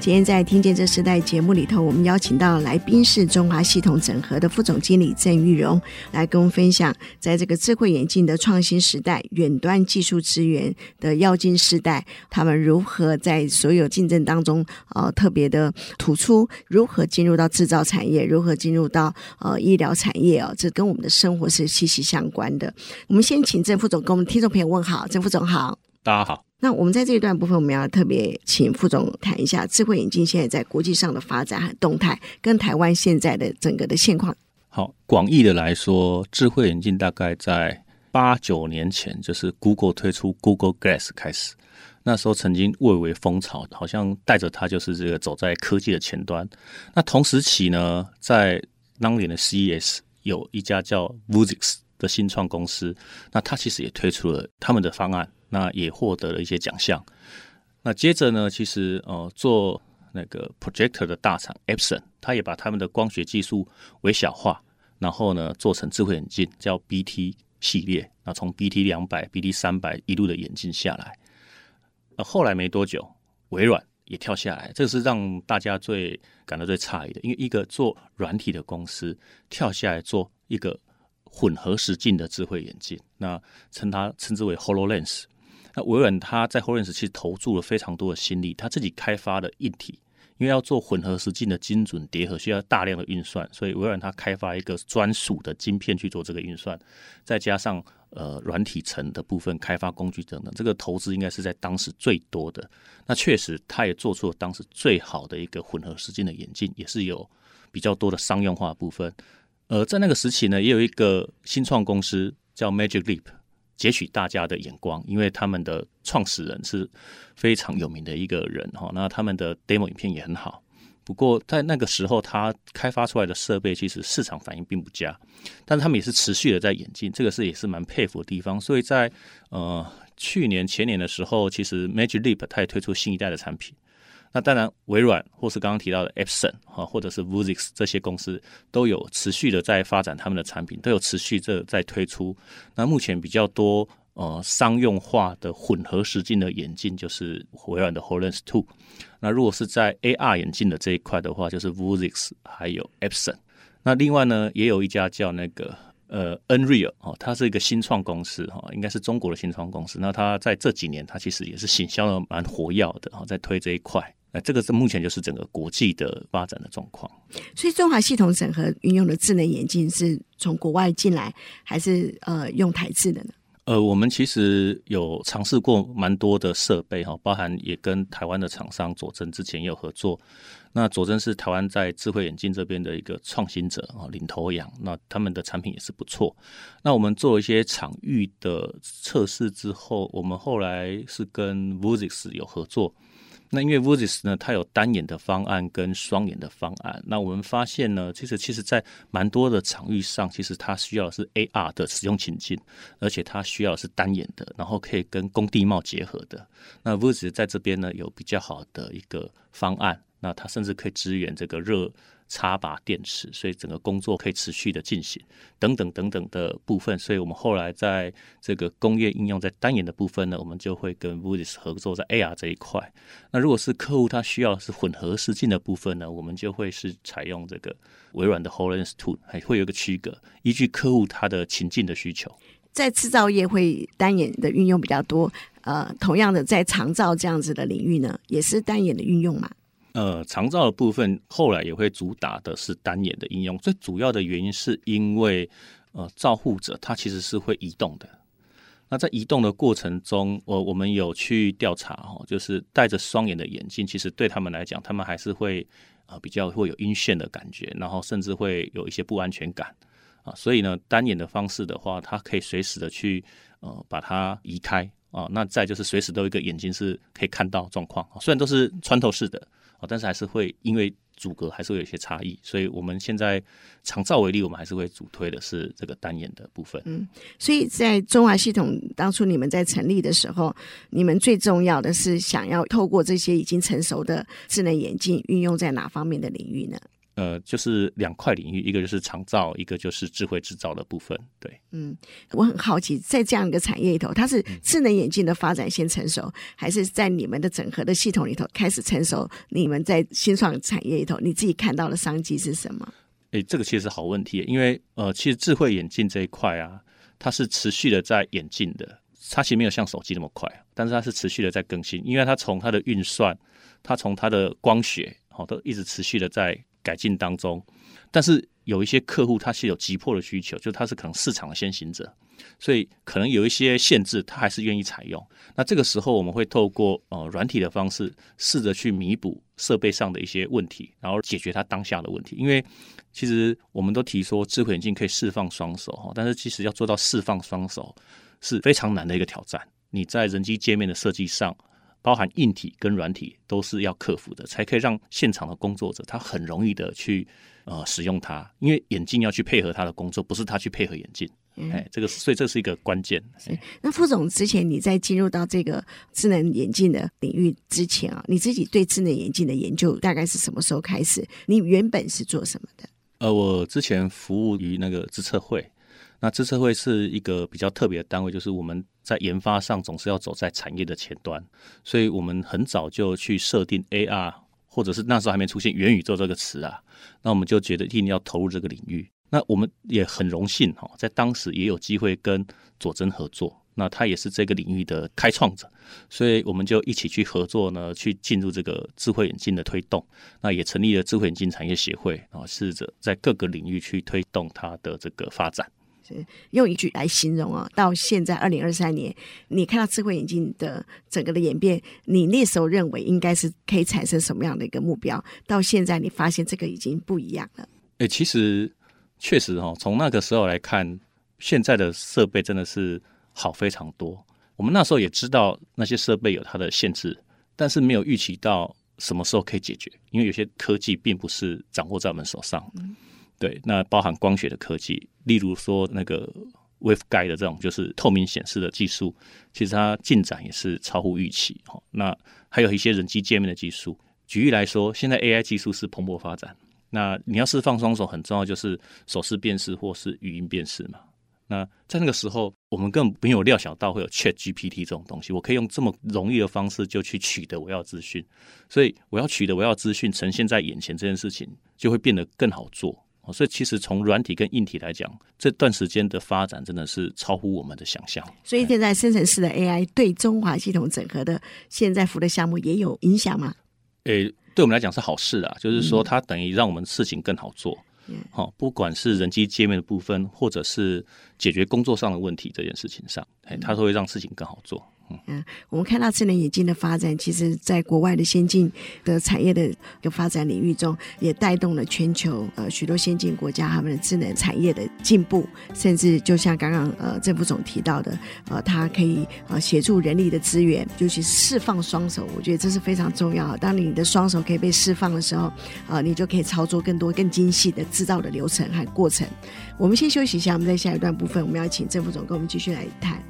今天在《听见这时代》节目里头，我们邀请到来宾是中华系统整合的副总经理郑玉荣，来跟我们分享，在这个智慧眼镜的创新时代，远端技术资源的跃进时代，他们如何在所有竞争当中，呃，特别的突出，如何进入到制造产业，如何进入到呃医疗产业哦，这跟我们的生活是息息相关的。我们先请郑副总跟我们听众朋友问好，郑副总好，大家好。那我们在这一段部分，我们要特别请副总谈一下智慧眼镜现在在国际上的发展和动态，跟台湾现在的整个的现况。好，广义的来说，智慧眼镜大概在八九年前，就是 Google 推出 Google Glass 开始，那时候曾经蔚为风潮，好像带着它就是这个走在科技的前端。那同时期呢，在当年的 CES 有一家叫 Vuzix 的新创公司，那它其实也推出了他们的方案。那也获得了一些奖项。那接着呢，其实呃，做那个 projector 的大厂 Epson，他也把他们的光学技术微小化，然后呢，做成智慧眼镜，叫 BT 系列。那从 BT 两百、BT 三百一路的眼镜下来，呃，后来没多久，微软也跳下来，这是让大家最感到最诧异的，因为一个做软体的公司跳下来做一个混合实境的智慧眼镜，那称它称之为 HoloLens。那微软它在 h o l o n s 其实投注了非常多的心力，它自己开发的硬体，因为要做混合实境的精准叠合，需要大量的运算，所以微软它开发一个专属的晶片去做这个运算，再加上呃软体层的部分开发工具等等，这个投资应该是在当时最多的。那确实，它也做出了当时最好的一个混合实境的眼镜，也是有比较多的商用化部分。呃，在那个时期呢，也有一个新创公司叫 Magic Leap。截取大家的眼光，因为他们的创始人是非常有名的一个人哈。那他们的 demo 影片也很好，不过在那个时候，他开发出来的设备其实市场反应并不佳，但是他们也是持续的在演进，这个是也是蛮佩服的地方。所以在呃去年前年的时候，其实 Magic Leap 它也推出新一代的产品。那当然，微软或是刚刚提到的 Epson 哈，或者是 Vuzix 这些公司都有持续的在发展他们的产品，都有持续的在推出。那目前比较多呃商用化的混合实境的眼镜就是微软的 Hololens Two。那如果是在 AR 眼镜的这一块的话，就是 Vuzix 还有 Epson。那另外呢，也有一家叫那个呃 Nreal 哦，它是一个新创公司哈，应该是中国的新创公司。那它在这几年，它其实也是行销的蛮活跃的哈，在推这一块。那这个是目前就是整个国际的发展的状况。所以中华系统整合运用的智能眼镜是从国外进来，还是呃用台制的呢？呃，我们其实有尝试过蛮多的设备哈，包含也跟台湾的厂商佐证之前也有合作。那佐证是台湾在智慧眼镜这边的一个创新者啊，领头羊。那他们的产品也是不错。那我们做一些场域的测试之后，我们后来是跟 Vuzix 有合作。那因为 Vuzix 呢，它有单眼的方案跟双眼的方案。那我们发现呢，其实其实在蛮多的场域上，其实它需要的是 AR 的使用情境，而且它需要是单眼的，然后可以跟工地帽结合的。那 Vuzix 在这边呢，有比较好的一个方案，那它甚至可以支援这个热。插拔电池，所以整个工作可以持续的进行，等等等等的部分。所以我们后来在这个工业应用在单眼的部分呢，我们就会跟 Vuzix 合作在 AR 这一块。那如果是客户他需要是混合实境的部分呢，我们就会是采用这个微软的 HoloLens 2，还会有一个区隔，依据客户他的情境的需求。在制造业会单眼的运用比较多，呃，同样的在长照这样子的领域呢，也是单眼的运用嘛？呃，长照的部分后来也会主打的是单眼的应用，最主要的原因是因为呃，照护者他其实是会移动的，那在移动的过程中，我我们有去调查哈，就是戴着双眼的眼镜，其实对他们来讲，他们还是会啊比较会有晕眩的感觉，然后甚至会有一些不安全感啊。所以呢，单眼的方式的话，它可以随时的去呃把它移开啊。那再就是随时都有一个眼睛是可以看到状况，虽然都是穿透式的哦，但是还是会因为。阻隔还是会有一些差异，所以我们现在长照为例，我们还是会主推的是这个单眼的部分。嗯，所以在中华系统当初你们在成立的时候，你们最重要的是想要透过这些已经成熟的智能眼镜运用在哪方面的领域呢？呃，就是两块领域，一个就是长照，一个就是智慧制造的部分。对，嗯，我很好奇，在这样一个产业里头，它是智能眼镜的发展先成熟，嗯、还是在你们的整合的系统里头开始成熟？你们在新创产业里头，你自己看到的商机是什么？诶、欸，这个其实是好问题，因为呃，其实智慧眼镜这一块啊，它是持续的在演进的，它其实没有像手机那么快，但是它是持续的在更新，因为它从它的运算，它从它的光学，好、哦，都一直持续的在。改进当中，但是有一些客户他是有急迫的需求，就他是可能市场的先行者，所以可能有一些限制，他还是愿意采用。那这个时候，我们会透过呃软体的方式，试着去弥补设备上的一些问题，然后解决他当下的问题。因为其实我们都提说智慧眼镜可以释放双手哈，但是其实要做到释放双手是非常难的一个挑战。你在人机界面的设计上。包含硬体跟软体都是要克服的，才可以让现场的工作者他很容易的去呃使用它，因为眼镜要去配合他的工作，不是他去配合眼镜。嗯、哎，这个所以这是一个关键。那副总之前你在进入到这个智能眼镜的领域之前啊，你自己对智能眼镜的研究大概是什么时候开始？你原本是做什么的？呃，我之前服务于那个资策会。那资策会是一个比较特别的单位，就是我们在研发上总是要走在产业的前端，所以我们很早就去设定 AR，或者是那时候还没出现元宇宙这个词啊，那我们就觉得一定要投入这个领域。那我们也很荣幸哈，在当时也有机会跟佐真合作，那他也是这个领域的开创者，所以我们就一起去合作呢，去进入这个智慧眼镜的推动。那也成立了智慧眼镜产业协会，啊试着在各个领域去推动它的这个发展。用一句来形容啊，到现在二零二三年，你看到智慧眼镜的整个的演变，你那时候认为应该是可以产生什么样的一个目标？到现在你发现这个已经不一样了。哎、欸，其实确实哈，从那个时候来看，现在的设备真的是好非常多。我们那时候也知道那些设备有它的限制，但是没有预期到什么时候可以解决，因为有些科技并不是掌握在我们手上。嗯对，那包含光学的科技，例如说那个 waveguide 的这种就是透明显示的技术，其实它进展也是超乎预期。哈，那还有一些人机界面的技术，举例来说，现在 AI 技术是蓬勃发展。那你要释放双手，很重要就是手势辨识或是语音辨识嘛。那在那个时候，我们更没有料想到会有 ChatGPT 这种东西，我可以用这么容易的方式就去取得我要资讯，所以我要取得我要资讯呈现在眼前这件事情就会变得更好做。所以，其实从软体跟硬体来讲，这段时间的发展真的是超乎我们的想象。所以，现在生成式的 AI 对中华系统整合的现在服的项目也有影响吗？诶、欸，对我们来讲是好事啊，就是说它等于让我们事情更好做。好、嗯，不管是人机界面的部分，或者是解决工作上的问题这件事情上，哎，它都会让事情更好做。嗯，我们看到智能眼镜的发展，其实在国外的先进的产业的一个发展领域中，也带动了全球呃许多先进国家他们的智能产业的进步，甚至就像刚刚呃郑副总提到的，呃，它可以呃协助人力的资源，尤其释放双手，我觉得这是非常重要。当你的双手可以被释放的时候，呃，你就可以操作更多更精细的制造的流程和过程。我们先休息一下，我们在下一段部分，我们要请郑副总跟我们继续来谈。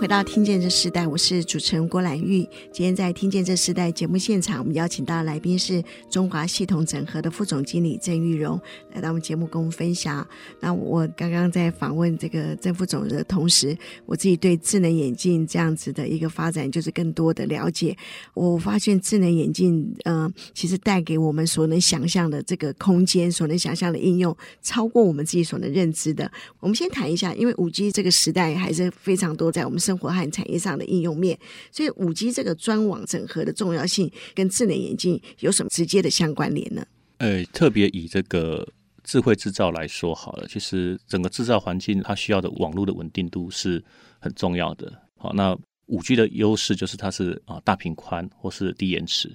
回到《听见这时代》，我是主持人郭兰玉。今天在《听见这时代》节目现场，我们邀请到来宾是中华系统整合的副总经理郑玉荣，来到我们节目跟我们分享。那我刚刚在访问这个郑副总的同时，我自己对智能眼镜这样子的一个发展，就是更多的了解。我发现智能眼镜，嗯、呃，其实带给我们所能想象的这个空间，所能想象的应用，超过我们自己所能认知的。我们先谈一下，因为五 G 这个时代还是非常多在。我们生活和产业上的应用面。所以五 G 这个专网整合的重要性跟智能眼镜有什么直接的相关联呢？呃，特别以这个智慧制造来说好了，其实整个制造环境它需要的网络的稳定度是很重要的。好，那五 G 的优势就是它是啊大频宽或是低延迟。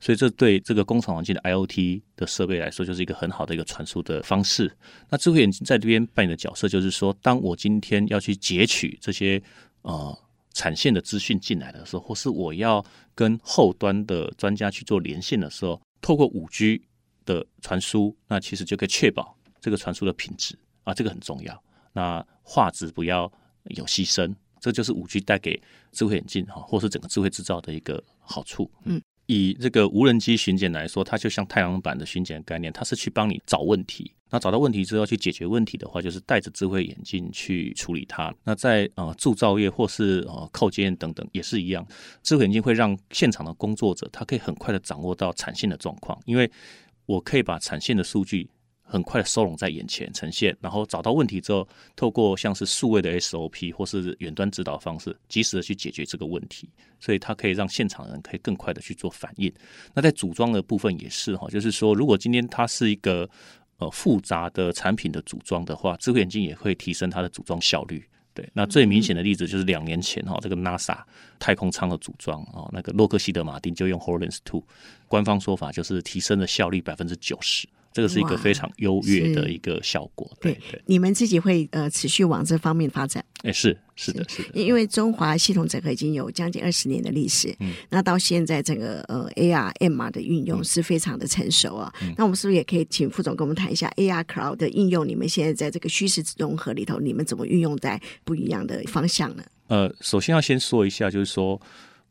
所以，这对这个工厂环境的 IoT 的设备来说，就是一个很好的一个传输的方式。那智慧眼镜在这边扮演的角色，就是说，当我今天要去截取这些呃产线的资讯进来的时候，或是我要跟后端的专家去做连线的时候，透过五 G 的传输，那其实就可以确保这个传输的品质啊，这个很重要。那画质不要有牺牲，这就是五 G 带给智慧眼镜哈，或是整个智慧制造的一个好处。嗯。以这个无人机巡检来说，它就像太阳板的巡检概念，它是去帮你找问题。那找到问题之后去解决问题的话，就是戴着智慧眼镜去处理它。那在呃铸造业或是呃扣件等等也是一样，智慧眼镜会让现场的工作者他可以很快的掌握到产线的状况，因为我可以把产线的数据。很快的收拢在眼前呈现，然后找到问题之后，透过像是数位的 SOP 或是远端指导方式，及时的去解决这个问题，所以它可以让现场人可以更快的去做反应。那在组装的部分也是哈，就是说，如果今天它是一个呃复杂的产品的组装的话，智慧眼镜也会提升它的组装效率。对，那最明显的例子就是两年前哈，这个 NASA 太空舱的组装啊，那个洛克希德马丁就用 HoloLens 2，官方说法就是提升了效率百分之九十。这个是一个非常优越的一个效果。对对，你们自己会呃持续往这方面发展？哎，是是的，是的。因为中华系统整合已经有将近二十年的历史，嗯，那到现在整个呃 AR、MR 的运用是非常的成熟啊。嗯、那我们是不是也可以请副总跟我们谈一下 AR Cloud 的应用？你们现在在这个虚实融合里头，你们怎么运用在不一样的方向呢？呃，首先要先说一下，就是说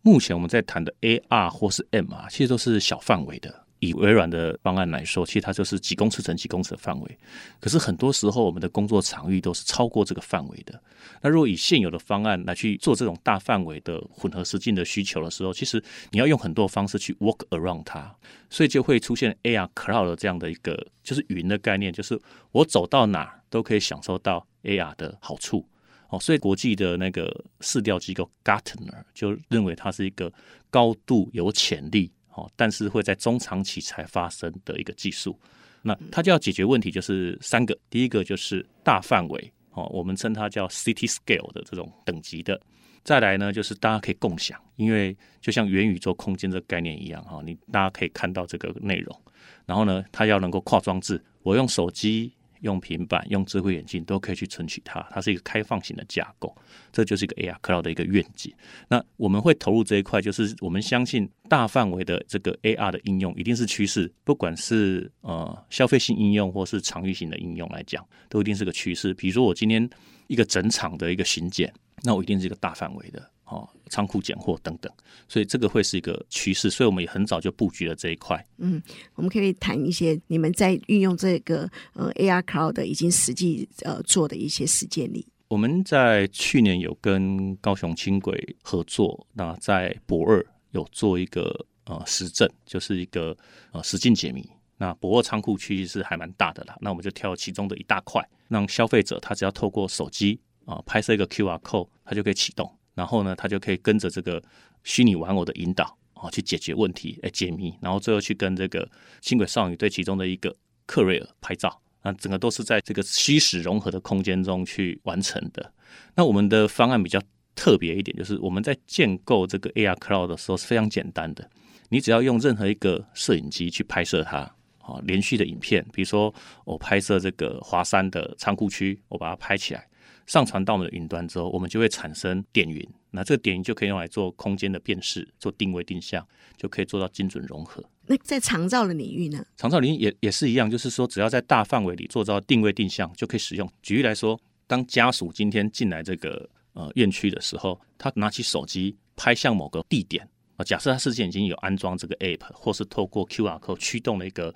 目前我们在谈的 AR 或是 MR，其实都是小范围的。以微软的方案来说，其实它就是几公尺乘几公尺的范围。可是很多时候，我们的工作场域都是超过这个范围的。那如果以现有的方案来去做这种大范围的混合实境的需求的时候，其实你要用很多方式去 work around 它，所以就会出现 AR Cloud 这样的一个就是云的概念，就是我走到哪都可以享受到 AR 的好处。哦，所以国际的那个市调机构 Gartner 就认为它是一个高度有潜力。哦，但是会在中长期才发生的一个技术，那它就要解决问题，就是三个。第一个就是大范围，哦，我们称它叫 city scale 的这种等级的。再来呢，就是大家可以共享，因为就像元宇宙空间这个概念一样，哈，你大家可以看到这个内容。然后呢，它要能够跨装置，我用手机。用平板、用智慧眼镜都可以去存取它，它是一个开放型的架构，这就是一个 AR Cloud 的一个愿景。那我们会投入这一块，就是我们相信大范围的这个 AR 的应用一定是趋势，不管是呃消费性应用或是场域型的应用来讲，都一定是个趋势。比如说我今天一个整场的一个巡检，那我一定是一个大范围的。哦，仓库拣货等等，所以这个会是一个趋势，所以我们也很早就布局了这一块。嗯，我们可以谈一些你们在运用这个呃 AR Cloud 已经实际呃做的一些实践例。我们在去年有跟高雄轻轨合作，那在博二有做一个呃实证，就是一个呃实境解谜。那博二仓库区是还蛮大的啦，那我们就挑其中的一大块，让消费者他只要透过手机啊、呃、拍摄一个 QR code，他就可以启动。然后呢，他就可以跟着这个虚拟玩偶的引导啊，去解决问题，哎，解谜，然后最后去跟这个轻轨少女队其中的一个克瑞尔拍照，那整个都是在这个虚实融合的空间中去完成的。那我们的方案比较特别一点，就是我们在建构这个 AR Cloud 的时候是非常简单的，你只要用任何一个摄影机去拍摄它，啊，连续的影片，比如说我拍摄这个华山的仓库区，我把它拍起来。上传到我们的云端之后，我们就会产生点云，那这个点云就可以用来做空间的辨识、做定位定向，就可以做到精准融合。那在长照的领域呢？长照领域也也是一样，就是说只要在大范围里做到定位定向，就可以使用。举例来说，当家属今天进来这个呃院区的时候，他拿起手机拍向某个地点啊，假设他事先已经有安装这个 app，或是透过 QR code 驱动了一个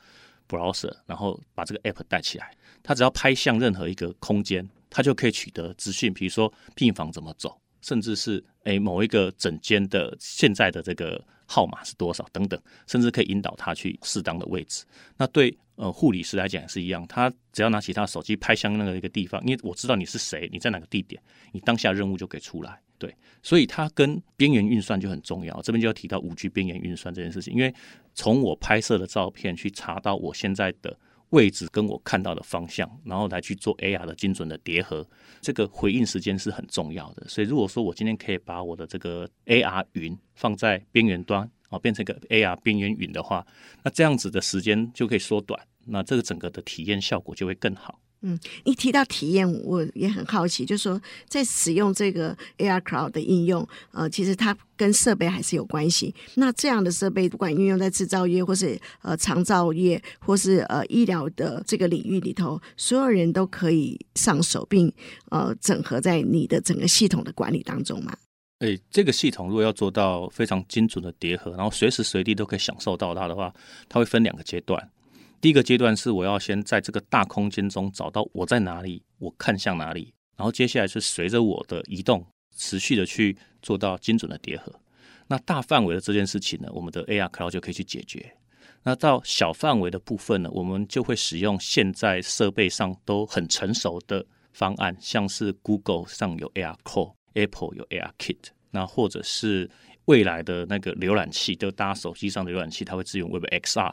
browser，然后把这个 app 带起来，他只要拍向任何一个空间。他就可以取得资讯，比如说病房怎么走，甚至是诶某一个诊间的现在的这个号码是多少等等，甚至可以引导他去适当的位置。那对呃护理师来讲也是一样，他只要拿起他的手机拍向那个一个地方，因为我知道你是谁，你在哪个地点，你当下任务就可以出来。对，所以它跟边缘运算就很重要。这边就要提到五 G 边缘运算这件事情，因为从我拍摄的照片去查到我现在的位置跟我看到的方向，然后来去做 AR 的精准的叠合，这个回应时间是很重要的。所以如果说我今天可以把我的这个 AR 云放在边缘端啊，变成一个 AR 边缘云的话，那这样子的时间就可以缩短，那这个整个的体验效果就会更好。嗯，一提到体验，我也很好奇，就是说在使用这个 AR Cloud 的应用，呃，其实它跟设备还是有关系。那这样的设备，不管运用在制造业，或是呃长照业，或是呃医疗的这个领域里头，所有人都可以上手，并呃整合在你的整个系统的管理当中吗？诶，这个系统如果要做到非常精准的叠合，然后随时随地都可以享受到它的话，它会分两个阶段。第一个阶段是我要先在这个大空间中找到我在哪里，我看向哪里，然后接下来是随着我的移动，持续的去做到精准的叠合。那大范围的这件事情呢，我们的 AR Cloud 就可以去解决。那到小范围的部分呢，我们就会使用现在设备上都很成熟的方案，像是 Google 上有 AR Core，Apple 有 AR Kit，那或者是未来的那个浏览器，就大家手机上的浏览器，它会支援 Web XR。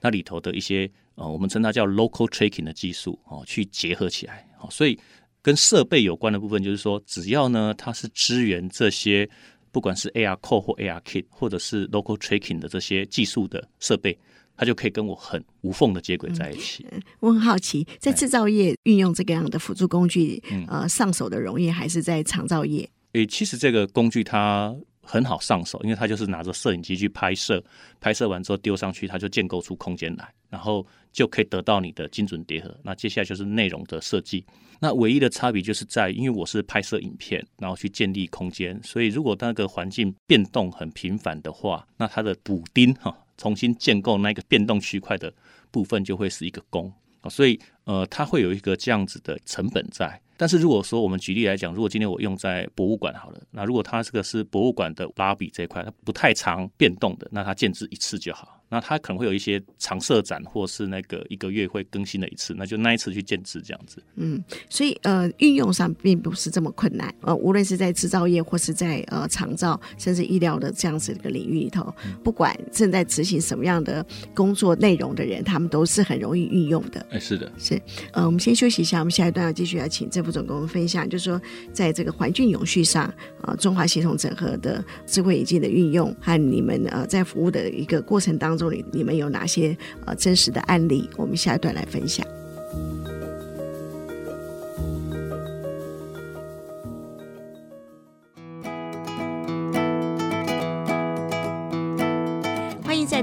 那里头的一些呃，我们称它叫 local tracking 的技术哦，去结合起来哦，所以跟设备有关的部分，就是说，只要呢它是支援这些，不管是 AR Core 或 AR Kit，或者是 local tracking 的这些技术的设备，它就可以跟我很无缝的接轨在一起。嗯，我很好奇，在制造业运用这个样的辅助工具，呃，上手的容易还是在长造业？诶，其实这个工具它。很好上手，因为它就是拿着摄影机去拍摄，拍摄完之后丢上去，它就建构出空间来，然后就可以得到你的精准叠合。那接下来就是内容的设计。那唯一的差别就是在，因为我是拍摄影片，然后去建立空间，所以如果那个环境变动很频繁的话，那它的补丁哈，重新建构那个变动区块的部分就会是一个工。所以呃，它会有一个这样子的成本在。但是如果说我们举例来讲，如果今天我用在博物馆好了，那如果它这个是博物馆的拉比这一块，它不太常变动的，那它建制一次就好。那它可能会有一些常设展，或是那个一个月会更新的一次，那就那一次去建制这样子。嗯，所以呃，运用上并不是这么困难。呃，无论是在制造业，或是在呃长造，甚至医疗的这样子一个领域里头，不管正在执行什么样的工作内容的人，他们都是很容易运用的。哎，是的，是。呃，我们先休息一下，我们下一段要继续要请郑副总跟我们分享，就是说在这个环境永续上，呃，中华系统整合的智慧眼镜的运用和你们呃在服务的一个过程当中。中里你们有哪些呃真实的案例？我们下一段来分享。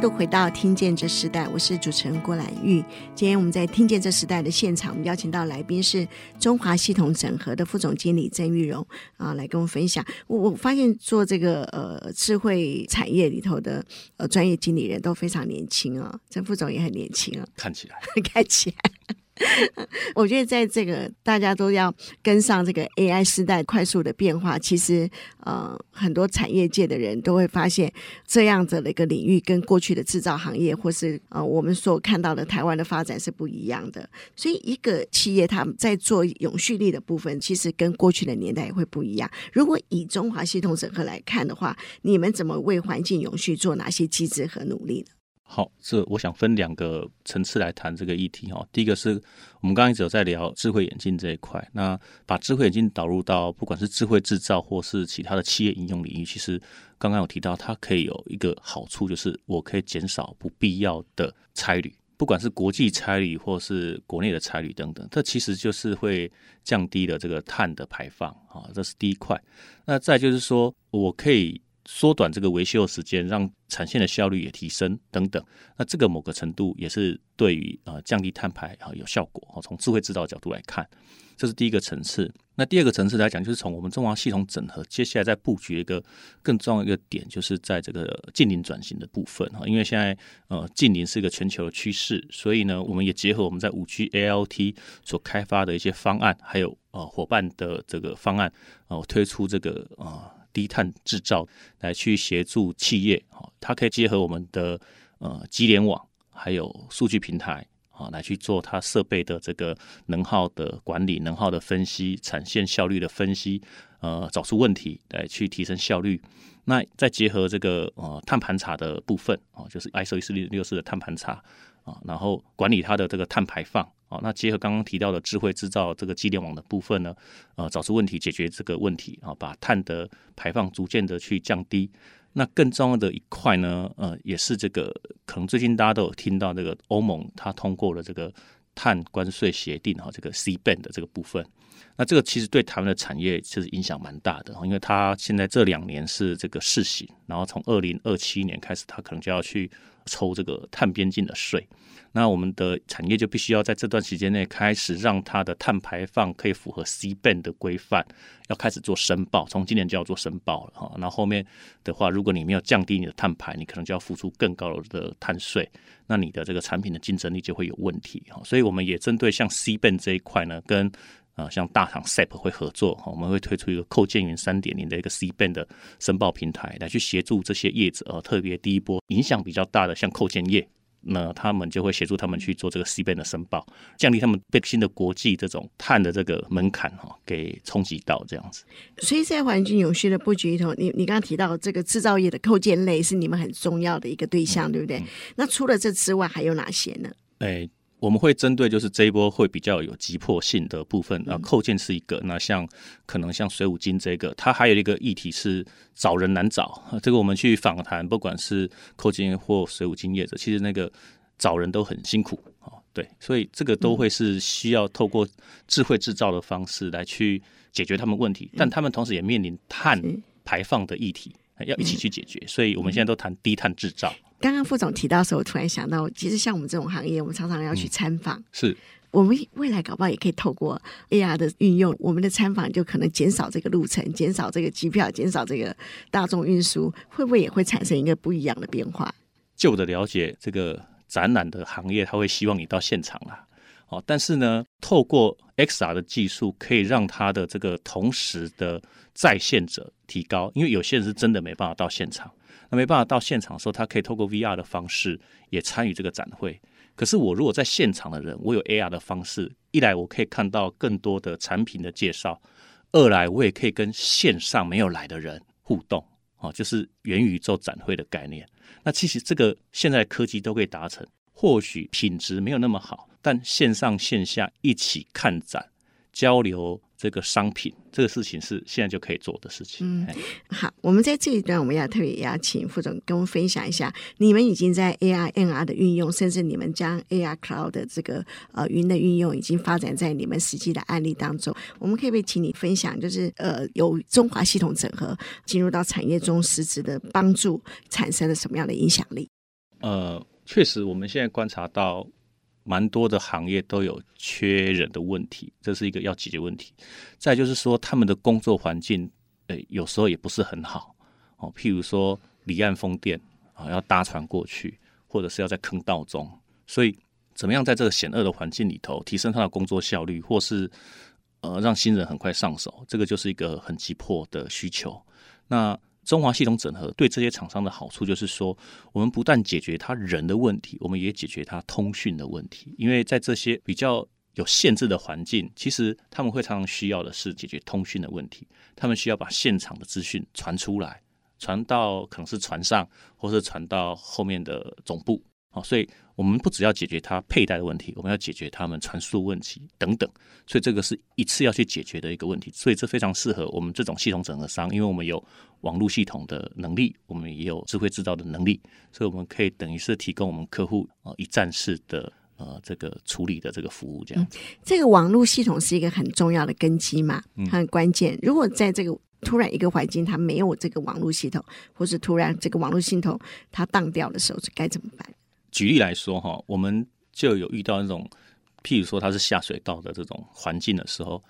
度回到听见这时代，我是主持人郭兰玉。今天我们在听见这时代的现场，我们邀请到来宾是中华系统整合的副总经理郑玉荣啊，来跟我们分享。我我发现做这个呃智慧产业里头的呃专业经理人都非常年轻啊，郑副总也很年轻啊，看起来，看起来。我觉得在这个大家都要跟上这个 AI 时代快速的变化，其实呃很多产业界的人都会发现这样子的一个领域跟过去的制造行业或是呃我们所看到的台湾的发展是不一样的。所以一个企业他们在做永续力的部分，其实跟过去的年代也会不一样。如果以中华系统整合来看的话，你们怎么为环境永续做哪些机制和努力呢？好，这我想分两个层次来谈这个议题哈。第一个是我们刚刚一直有在聊智慧眼镜这一块，那把智慧眼镜导入到不管是智慧制造或是其他的企业应用领域，其实刚刚有提到，它可以有一个好处，就是我可以减少不必要的差旅，不管是国际差旅或是国内的差旅等等，这其实就是会降低了这个碳的排放啊，这是第一块。那再就是说我可以。缩短这个维修时间，让产线的效率也提升等等，那这个某个程度也是对于呃降低碳排啊有效果。从智慧制造角度来看，这是第一个层次。那第二个层次来讲，就是从我们中华系统整合，接下来再布局一个更重要一个点，就是在这个近邻转型的部分哈。因为现在呃近邻是一个全球的趋势，所以呢，我们也结合我们在五 G ALT 所开发的一些方案，还有呃伙伴的这个方案，哦、推出这个啊。低碳制造来去协助企业，哈，它可以结合我们的呃机联网，还有数据平台，啊，来去做它设备的这个能耗的管理、能耗的分析、产线效率的分析，呃，找出问题来去提升效率。那再结合这个呃碳盘查的部分，啊，就是 ISO 一四六六四的碳盘查，啊，然后管理它的这个碳排放。啊，那结合刚刚提到的智慧制造这个机联网的部分呢，呃，找出问题，解决这个问题啊，把碳的排放逐渐的去降低。那更重要的一块呢，呃，也是这个可能最近大家都有听到这个欧盟它通过了这个碳关税协定哈，这个 CBAM 的这个部分。那这个其实对台湾的产业其实影响蛮大的，因为它现在这两年是这个试行，然后从二零二七年开始，它可能就要去抽这个碳边境的税。那我们的产业就必须要在这段时间内开始让它的碳排放可以符合 C band 的规范，要开始做申报，从今年就要做申报了哈。那后，后面的话，如果你没有降低你的碳排，你可能就要付出更高的碳税，那你的这个产品的竞争力就会有问题哈。所以我们也针对像 C band 这一块呢，跟啊，像大厂 SAP 会合作，我们会推出一个扣件云三点零的一个 CBAM 的申报平台，来去协助这些业者。呃，特别第一波影响比较大的，像扣件业，那他们就会协助他们去做这个 CBAM 的申报，降低他们被新的国际这种碳的这个门槛哈，给冲击到这样子。所以在环境永续的布局里头，你你刚刚提到这个制造业的扣件类是你们很重要的一个对象，嗯、对不对？嗯、那除了这之外，还有哪些呢？哎、欸。我们会针对就是这一波会比较有急迫性的部分啊，扣件是一个。那像可能像水五金这个，它还有一个议题是找人难找。这个我们去访谈，不管是扣件或水五金业者，其实那个找人都很辛苦啊。对，所以这个都会是需要透过智慧制造的方式来去解决他们问题，但他们同时也面临碳排放的议题，要一起去解决。所以我们现在都谈低碳制造。刚刚副总提到的时候，我突然想到，其实像我们这种行业，我们常常要去参访。嗯、是，我们未来搞不好也可以透过 AR 的运用，我们的参访就可能减少这个路程，减少这个机票，减少这个大众运输，会不会也会产生一个不一样的变化？就我的了解，这个展览的行业他会希望你到现场啦。哦，但是呢，透过 XR 的技术，可以让他的这个同时的在线者提高，因为有些人是真的没办法到现场。那没办法到现场的时候，他可以透过 VR 的方式也参与这个展会。可是我如果在现场的人，我有 AR 的方式，一来我可以看到更多的产品的介绍，二来我也可以跟线上没有来的人互动，哦，就是元宇宙展会的概念。那其实这个现在科技都可以达成，或许品质没有那么好，但线上线下一起看展交流。这个商品，这个事情是现在就可以做的事情。嗯，好，我们在这一段我们要特别邀请副总跟我们分享一下，你们已经在 AR、NR 的运用，甚至你们将 AR Cloud 的这个呃云的运用，已经发展在你们实际的案例当中。我们可以不可以请你分享，就是呃，由中华系统整合进入到产业中实质的帮助，产生了什么样的影响力？呃，确实，我们现在观察到。蛮多的行业都有缺人的问题，这是一个要解决问题。再就是说，他们的工作环境，诶，有时候也不是很好哦。譬如说，离岸风电啊，要搭船过去，或者是要在坑道中，所以怎么样在这个险恶的环境里头提升他的工作效率，或是呃让新人很快上手，这个就是一个很急迫的需求。那中华系统整合对这些厂商的好处就是说，我们不但解决他人的问题，我们也解决他通讯的问题。因为在这些比较有限制的环境，其实他们会常常需要的是解决通讯的问题。他们需要把现场的资讯传出来，传到可能是船上，或是传到后面的总部。好，所以我们不只要解决它佩戴的问题，我们要解决他们传输问题等等。所以这个是一次要去解决的一个问题。所以这非常适合我们这种系统整合商，因为我们有网络系统的能力，我们也有智慧制造的能力，所以我们可以等于是提供我们客户啊一站式的呃这个处理的这个服务。这样、嗯，这个网络系统是一个很重要的根基嘛，很关键。如果在这个突然一个环境它没有这个网络系统，或是突然这个网络系统它当掉的时候，该怎么办？举例来说，哈，我们就有遇到那种，譬如说它是下水道的这种环境的时候，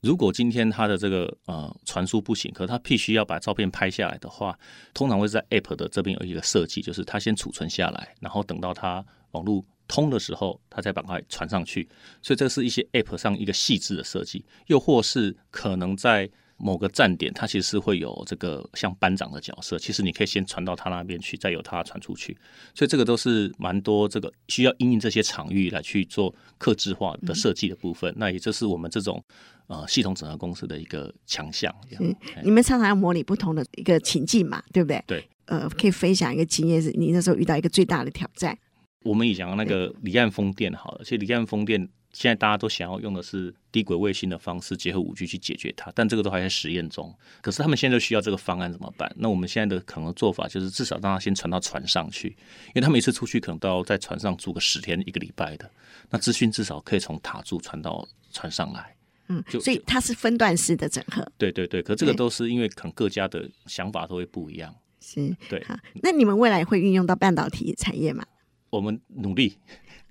如果今天它的这个呃传输不行，可是它必须要把照片拍下来的话，通常会在 App 的这边有一个设计，就是它先储存下来，然后等到它网络通的时候，它再把它传上去。所以这是一些 App 上一个细致的设计，又或是可能在某个站点，它其实是会有这个像班长的角色，其实你可以先传到他那边去，再由他传出去。所以这个都是蛮多这个需要因应这些场域来去做客制化的设计的部分。嗯、那也就是我们这种呃系统整合公司的一个强项。嗯，你们常常要模拟不同的一个情境嘛，对不对？对。呃，可以分享一个经验，是你那时候遇到一个最大的挑战。我们以前那个离岸风电好了，其实离岸风电现在大家都想要用的是低轨卫星的方式结合五 G 去解决它，但这个都还在实验中。可是他们现在就需要这个方案怎么办？那我们现在的可能做法就是至少让它先传到船上去，因为他们一次出去可能都要在船上住个十天一个礼拜的，那资讯至少可以从塔柱传到船上来。嗯，所以它是分段式的整合。对对对，可这个都是因为可能各家的想法都会不一样。是，对。好，那你们未来会运用到半导体产业吗？我们努力，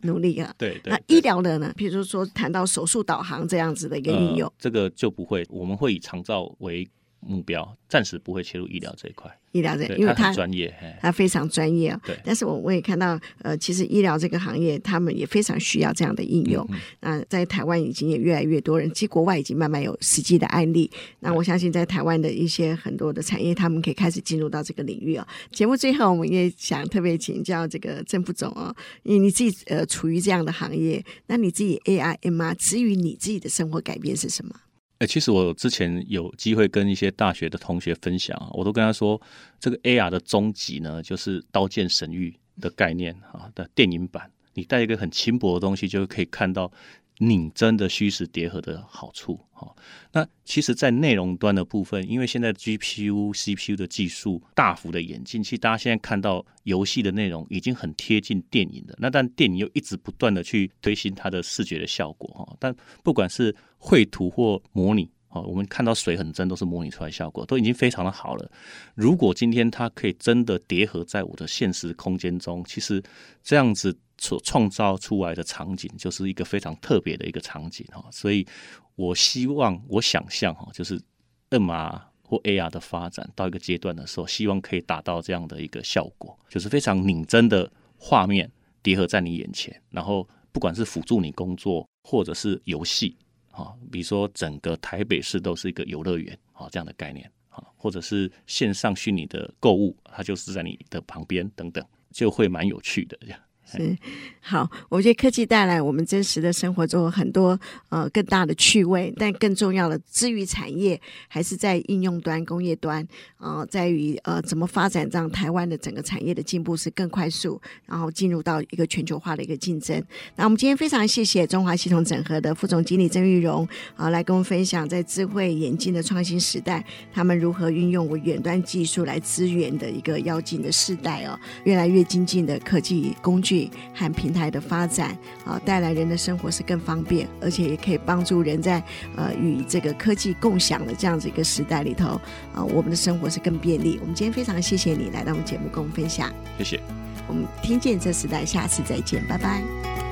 努力啊！对对。那医疗的呢？比如说谈到手术导航这样子的一个应用，呃，这个就不会。我们会以长照为目标，暂时不会切入医疗这一块。医疗这，因为他专业，他非常专业啊。对，但是我我也看到，呃，其实医疗这个行业，他们也非常需要这样的应用。嗯，那在台湾已经也越来越多人，其实国外已经慢慢有实际的案例。那我相信，在台湾的一些很多的产业，他们可以开始进入到这个领域哦。节目最后，我们也想特别请教这个郑副总哦，因为你自己呃处于这样的行业，那你自己 AI MR 至于你自己的生活改变是什么？哎，其实我之前有机会跟一些大学的同学分享，我都跟他说，这个 AR 的终极呢，就是《刀剑神域》的概念啊的电影版，你带一个很轻薄的东西，就可以看到。拧真的虚实叠合的好处，哈，那其实，在内容端的部分，因为现在 GPU、CPU 的技术大幅的演进，其实大家现在看到游戏的内容已经很贴近电影的，那但电影又一直不断的去推新它的视觉的效果，哈，但不管是绘图或模拟，哦，我们看到水很真，都是模拟出来效果，都已经非常的好了。如果今天它可以真的叠合在我的现实空间中，其实这样子。所创造出来的场景就是一个非常特别的一个场景哈，所以我希望我想象哈，就是 MR 或 AR 的发展到一个阶段的时候，希望可以达到这样的一个效果，就是非常拟真的画面叠合在你眼前，然后不管是辅助你工作或者是游戏啊，比如说整个台北市都是一个游乐园啊这样的概念啊，或者是线上虚拟的购物，它就是在你的旁边等等，就会蛮有趣的这样。是好，我觉得科技带来我们真实的生活中很多呃更大的趣味，但更重要的，至于产业还是在应用端、工业端，呃，在于呃怎么发展，让台湾的整个产业的进步是更快速，然后进入到一个全球化的一个竞争。那我们今天非常谢谢中华系统整合的副总经理郑玉荣啊、来跟我们分享在智慧眼镜的创新时代，他们如何运用我远端技术来支援的一个要紧的时代哦，越来越精进的科技工具。和平台的发展啊，带来人的生活是更方便，而且也可以帮助人在呃与这个科技共享的这样子一个时代里头啊，我们的生活是更便利。我们今天非常谢谢你来到我们节目跟我们分享，谢谢。我们听见这时代，下次再见，拜拜。